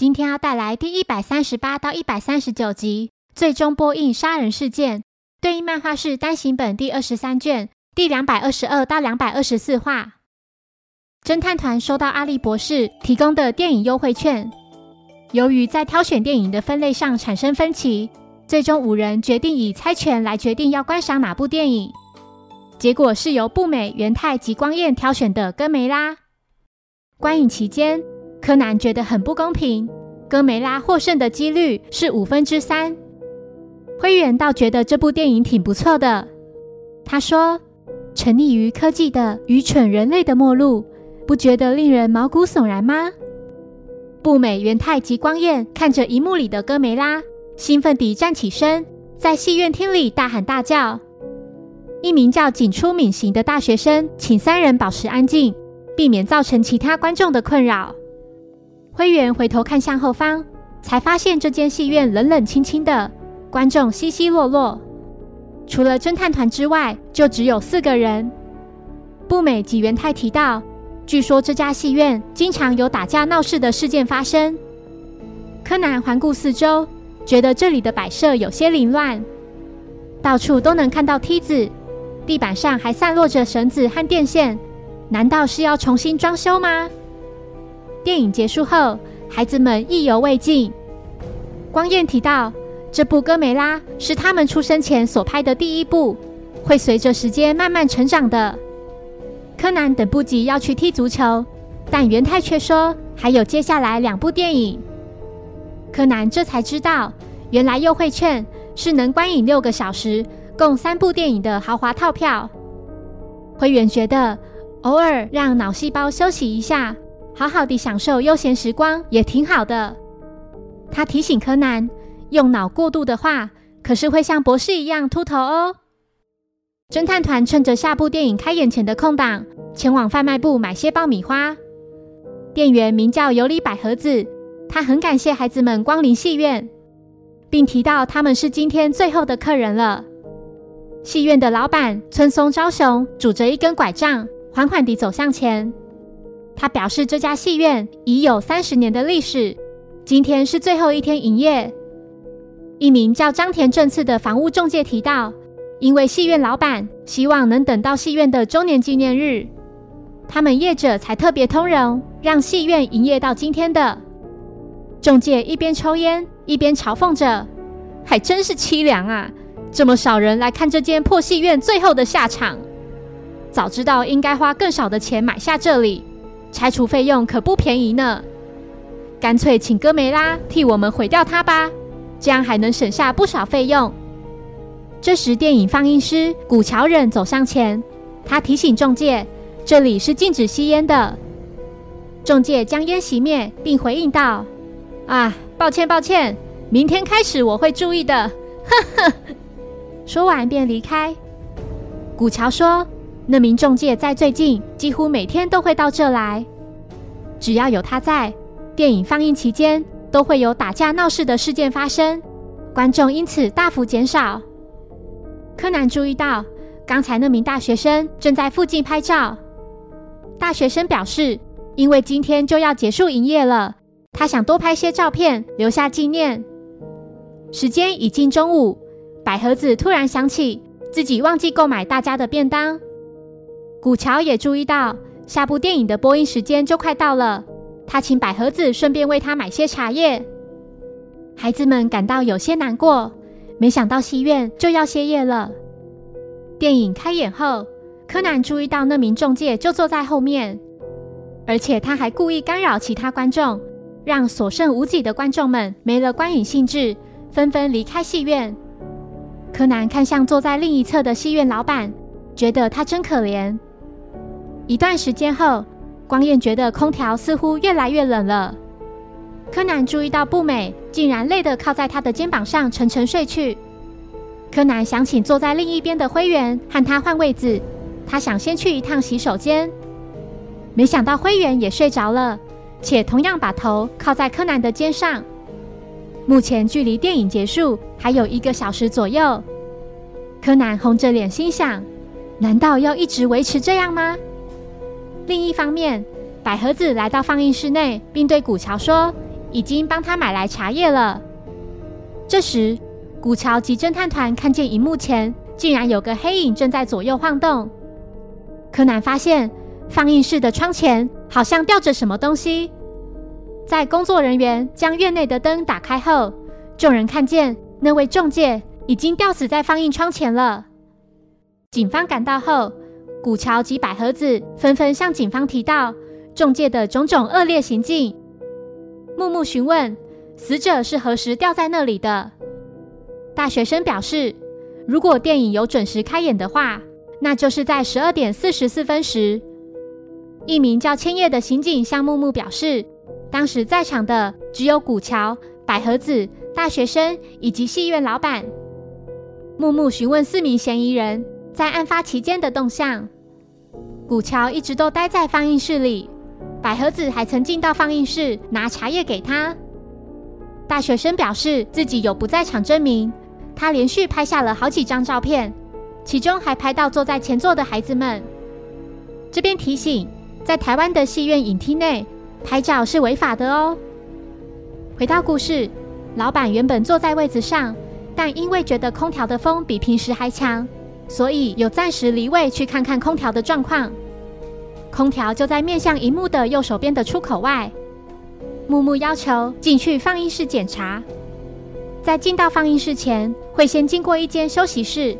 今天要带来第一百三十八到一百三十九集，最终播映杀人事件。对应漫画是单行本第二十三卷第两百二十二到两百二十四话。侦探团收到阿笠博士提供的电影优惠券，由于在挑选电影的分类上产生分歧，最终五人决定以猜拳来决定要观赏哪部电影。结果是由步美、元太及光彦挑选的《哥梅拉》。观影期间，柯南觉得很不公平，哥梅拉获胜的几率是五分之三。灰原倒觉得这部电影挺不错的。他说：“沉溺于科技的愚蠢人类的末路，不觉得令人毛骨悚然吗？”步美、元太及光彦看着荧幕里的哥梅拉，兴奋地站起身，在戏院厅里大喊大叫。一名叫井出敏行的大学生请三人保持安静，避免造成其他观众的困扰。灰原回头看向后方，才发现这间戏院冷冷清清的，观众稀稀落落。除了侦探团之外，就只有四个人。步美及元太提到，据说这家戏院经常有打架闹事的事件发生。柯南环顾四周，觉得这里的摆设有些凌乱，到处都能看到梯子。地板上还散落着绳子和电线，难道是要重新装修吗？电影结束后，孩子们意犹未尽。光彦提到，这部《哥梅拉》是他们出生前所拍的第一部，会随着时间慢慢成长的。柯南等不及要去踢足球，但元太却说还有接下来两部电影。柯南这才知道，原来优惠券是能观影六个小时。共三部电影的豪华套票，灰原觉得偶尔让脑细胞休息一下，好好的享受悠闲时光也挺好的。他提醒柯南，用脑过度的话，可是会像博士一样秃头哦。侦探团趁着下部电影开演前的空档，前往贩卖部买些爆米花。店员名叫尤里百合子，他很感谢孩子们光临戏院，并提到他们是今天最后的客人了。戏院的老板村松昭雄拄着一根拐杖，缓缓地走向前。他表示，这家戏院已有三十年的历史，今天是最后一天营业。一名叫张田正次的房屋中介提到，因为戏院老板希望能等到戏院的周年纪念日，他们业者才特别通融，让戏院营业到今天的。中介一边抽烟一边嘲讽着：“还真是凄凉啊！”这么少人来看这间破戏院最后的下场，早知道应该花更少的钱买下这里，拆除费用可不便宜呢。干脆请哥梅拉替我们毁掉它吧，这样还能省下不少费用。这时，电影放映师古桥忍走上前，他提醒中介，这里是禁止吸烟的。中介将烟熄灭，并回应道：“啊，抱歉，抱歉，明天开始我会注意的。”呵呵。说完便离开。古桥说：“那名中介在最近几乎每天都会到这来，只要有他在，电影放映期间都会有打架闹事的事件发生，观众因此大幅减少。”柯南注意到，刚才那名大学生正在附近拍照。大学生表示，因为今天就要结束营业了，他想多拍些照片留下纪念。时间已近中午。百合子突然想起自己忘记购买大家的便当，古桥也注意到下部电影的播映时间就快到了，他请百合子顺便为他买些茶叶。孩子们感到有些难过，没想到戏院就要歇业了。电影开演后，柯南注意到那名中介就坐在后面，而且他还故意干扰其他观众，让所剩无几的观众们没了观影兴致，纷纷离开戏院。柯南看向坐在另一侧的戏院老板，觉得他真可怜。一段时间后，光彦觉得空调似乎越来越冷了。柯南注意到步美竟然累得靠在他的肩膀上沉沉睡去。柯南想请坐在另一边的灰原和他换位子，他想先去一趟洗手间。没想到灰原也睡着了，且同样把头靠在柯南的肩上。目前距离电影结束还有一个小时左右。柯南红着脸心想：难道要一直维持这样吗？另一方面，百合子来到放映室内，并对古桥说：“已经帮他买来茶叶了。这时，古桥及侦探团看见荧幕前竟然有个黑影正在左右晃动。柯南发现放映室的窗前好像吊着什么东西。在工作人员将院内的灯打开后，众人看见那位中介已经吊死在放映窗前了。警方赶到后，古桥及百合子纷纷向警方提到中介的种种恶劣行径。木木询问死者是何时掉在那里的。大学生表示，如果电影有准时开演的话，那就是在十二点四十四分时。一名叫千叶的刑警向木木表示，当时在场的只有古桥、百合子、大学生以及戏院老板。木木询问四名嫌疑人在案发期间的动向。古桥一直都待在放映室里，百合子还曾进到放映室拿茶叶给他。大学生表示自己有不在场证明，他连续拍下了好几张照片，其中还拍到坐在前座的孩子们。这边提醒，在台湾的戏院影厅内拍照是违法的哦。回到故事，老板原本坐在位子上，但因为觉得空调的风比平时还强。所以有暂时离位去看看空调的状况。空调就在面向荧幕的右手边的出口外。木木要求进去放映室检查。在进到放映室前，会先经过一间休息室。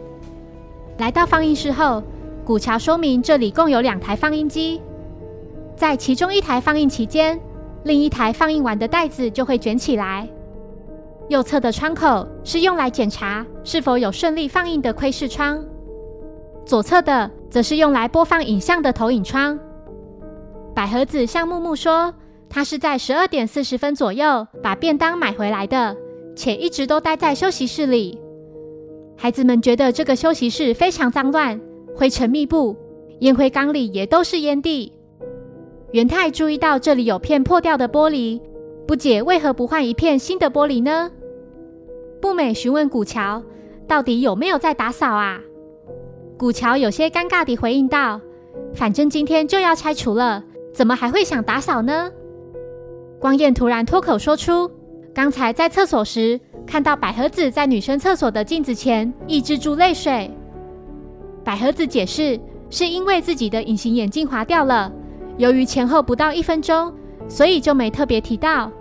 来到放映室后，古桥说明这里共有两台放映机。在其中一台放映期间，另一台放映完的袋子就会卷起来。右侧的窗口是用来检查是否有顺利放映的窥视窗。左侧的则是用来播放影像的投影窗。百合子向木木说，他是在十二点四十分左右把便当买回来的，且一直都待在休息室里。孩子们觉得这个休息室非常脏乱，灰尘密布，烟灰缸里也都是烟蒂。元太注意到这里有片破掉的玻璃，不解为何不换一片新的玻璃呢？不美询问古桥，到底有没有在打扫啊？古桥有些尴尬地回应道：“反正今天就要拆除了，怎么还会想打扫呢？”光彦突然脱口说出：“刚才在厕所时，看到百合子在女生厕所的镜子前抑制住泪水。”百合子解释：“是因为自己的隐形眼镜滑掉了，由于前后不到一分钟，所以就没特别提到。”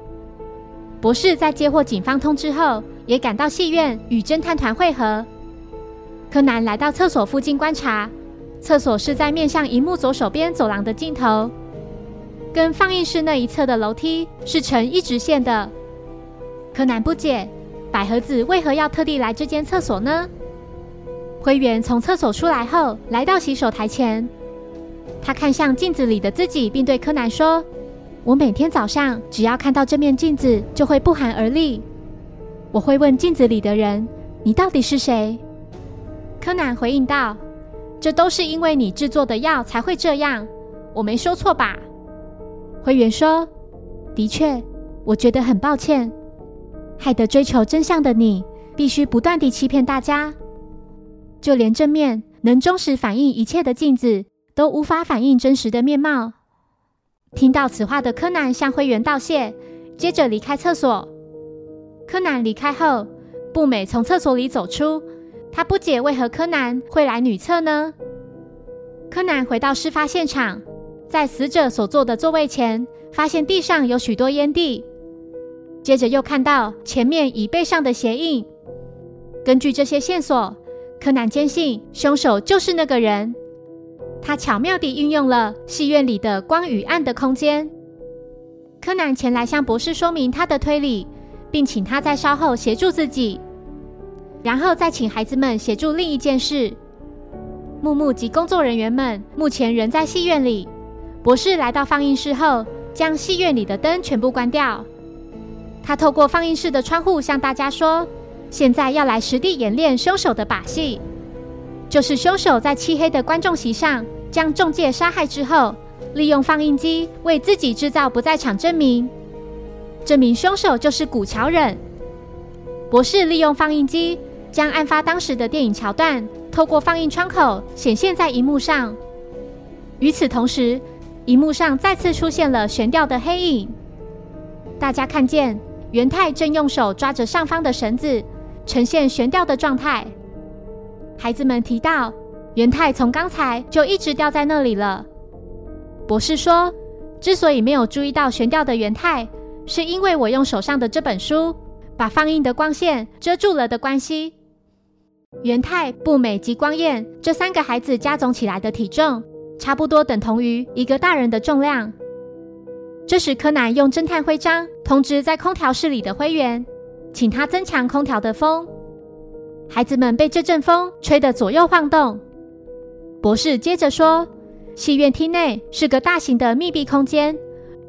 博士在接获警方通知后，也赶到戏院与侦探团会合。柯南来到厕所附近观察，厕所是在面向荧幕左手边走廊的尽头，跟放映室那一侧的楼梯是呈一直线的。柯南不解，百合子为何要特地来这间厕所呢？灰原从厕所出来后，来到洗手台前，他看向镜子里的自己，并对柯南说：“我每天早上只要看到这面镜子，就会不寒而栗。我会问镜子里的人：你到底是谁？”柯南回应道：“这都是因为你制作的药才会这样，我没说错吧？”灰原说：“的确，我觉得很抱歉，害得追求真相的你必须不断地欺骗大家，就连正面能忠实反映一切的镜子都无法反映真实的面貌。”听到此话的柯南向灰原道谢，接着离开厕所。柯南离开后，步美从厕所里走出。他不解为何柯南会来女厕呢？柯南回到事发现场，在死者所坐的座位前，发现地上有许多烟蒂，接着又看到前面椅背上的鞋印。根据这些线索，柯南坚信凶手就是那个人。他巧妙地运用了戏院里的光与暗的空间。柯南前来向博士说明他的推理，并请他在稍后协助自己。然后再请孩子们协助另一件事。木木及工作人员们目前仍在戏院里。博士来到放映室后，将戏院里的灯全部关掉。他透过放映室的窗户向大家说：“现在要来实地演练凶手的把戏，就是凶手在漆黑的观众席上将中介杀害之后，利用放映机为自己制造不在场证明，证明凶手就是古桥忍。”博士利用放映机。将案发当时的电影桥段透过放映窗口显现在荧幕上。与此同时，荧幕上再次出现了悬吊的黑影。大家看见元太正用手抓着上方的绳子，呈现悬吊的状态。孩子们提到，元太从刚才就一直吊在那里了。博士说，之所以没有注意到悬吊的元太，是因为我用手上的这本书把放映的光线遮住了的关系。元太、步美及光彦这三个孩子加总起来的体重，差不多等同于一个大人的重量。这时，柯南用侦探徽章通知在空调室里的灰原，请他增强空调的风。孩子们被这阵风吹得左右晃动。博士接着说：“戏院厅内是个大型的密闭空间，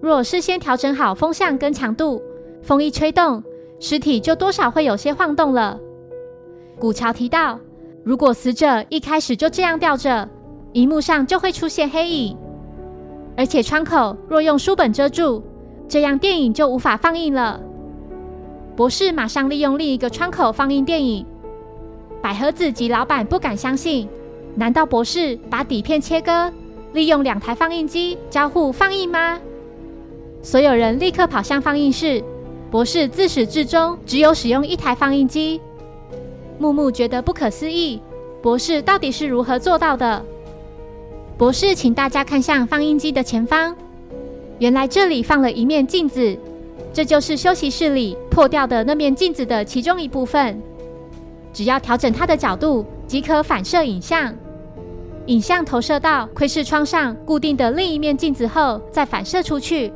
若事先调整好风向跟强度，风一吹动，尸体就多少会有些晃动了。”古桥提到，如果死者一开始就这样吊着，荧幕上就会出现黑影，而且窗口若用书本遮住，这样电影就无法放映了。博士马上利用另一个窗口放映电影。百合子及老板不敢相信，难道博士把底片切割，利用两台放映机交互放映吗？所有人立刻跑向放映室。博士自始至终只有使用一台放映机。木木觉得不可思议，博士到底是如何做到的？博士请大家看向放映机的前方，原来这里放了一面镜子，这就是休息室里破掉的那面镜子的其中一部分。只要调整它的角度，即可反射影像。影像投射到窥视窗上固定的另一面镜子后，再反射出去，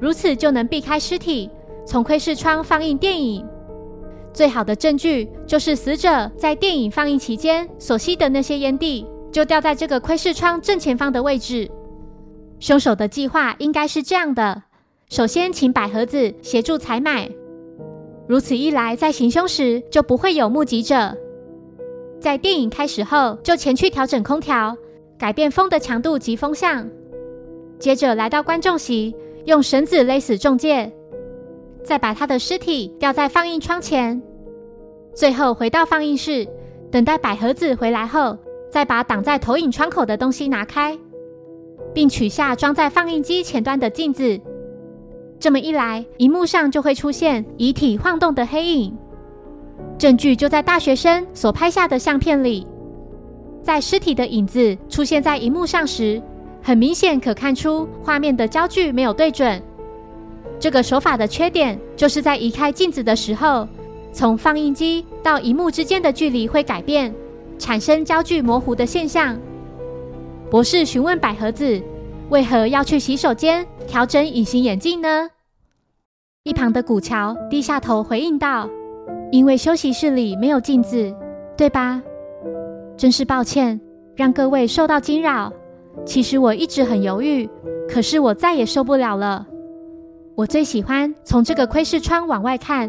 如此就能避开尸体，从窥视窗放映电影。最好的证据就是死者在电影放映期间所吸的那些烟蒂，就掉在这个窥视窗正前方的位置。凶手的计划应该是这样的：首先，请百合子协助采买，如此一来，在行凶时就不会有目击者。在电影开始后，就前去调整空调，改变风的强度及风向。接着来到观众席，用绳子勒死中介，再把他的尸体吊在放映窗前。最后回到放映室，等待百合子回来后，再把挡在投影窗口的东西拿开，并取下装在放映机前端的镜子。这么一来，荧幕上就会出现遗体晃动的黑影，证据就在大学生所拍下的相片里。在尸体的影子出现在荧幕上时，很明显可看出画面的焦距没有对准。这个手法的缺点就是在移开镜子的时候。从放映机到荧幕之间的距离会改变，产生焦距模糊的现象。博士询问百合子，为何要去洗手间调整隐形眼镜呢？一旁的古桥低下头回应道：“因为休息室里没有镜子，对吧？真是抱歉，让各位受到惊扰。其实我一直很犹豫，可是我再也受不了了。我最喜欢从这个窥视窗往外看。”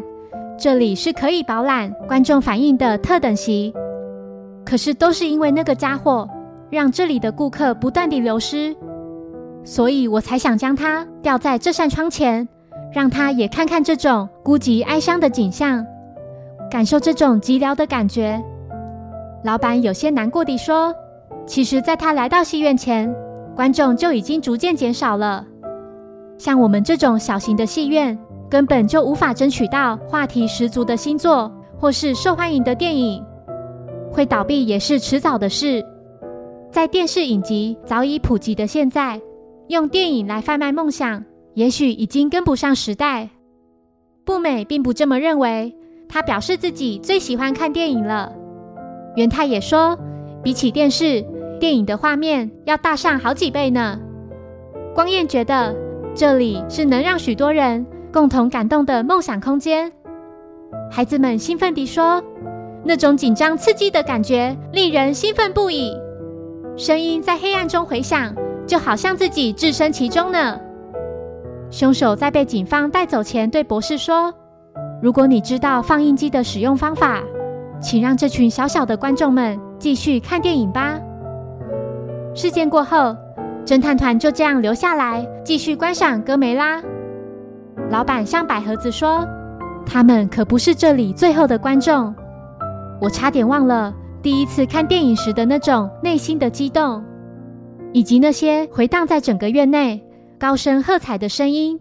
这里是可以饱览观众反应的特等席，可是都是因为那个家伙让这里的顾客不断地流失，所以我才想将它吊在这扇窗前，让他也看看这种孤寂哀伤的景象，感受这种寂寥的感觉。老板有些难过地说：“其实，在他来到戏院前，观众就已经逐渐减少了。像我们这种小型的戏院。”根本就无法争取到话题十足的新作，或是受欢迎的电影，会倒闭也是迟早的事。在电视影集早已普及的现在，用电影来贩卖梦想，也许已经跟不上时代。步美并不这么认为，他表示自己最喜欢看电影了。元太也说，比起电视，电影的画面要大上好几倍呢。光彦觉得，这里是能让许多人。共同感动的梦想空间，孩子们兴奋地说：“那种紧张刺激的感觉令人兴奋不已。”声音在黑暗中回响，就好像自己置身其中呢。凶手在被警方带走前对博士说：“如果你知道放映机的使用方法，请让这群小小的观众们继续看电影吧。”事件过后，侦探团就这样留下来继续观赏哥梅拉。老板向百合子说：“他们可不是这里最后的观众。我差点忘了第一次看电影时的那种内心的激动，以及那些回荡在整个院内高声喝彩的声音。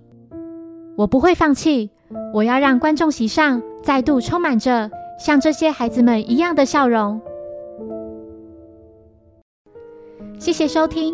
我不会放弃，我要让观众席上再度充满着像这些孩子们一样的笑容。谢谢收听，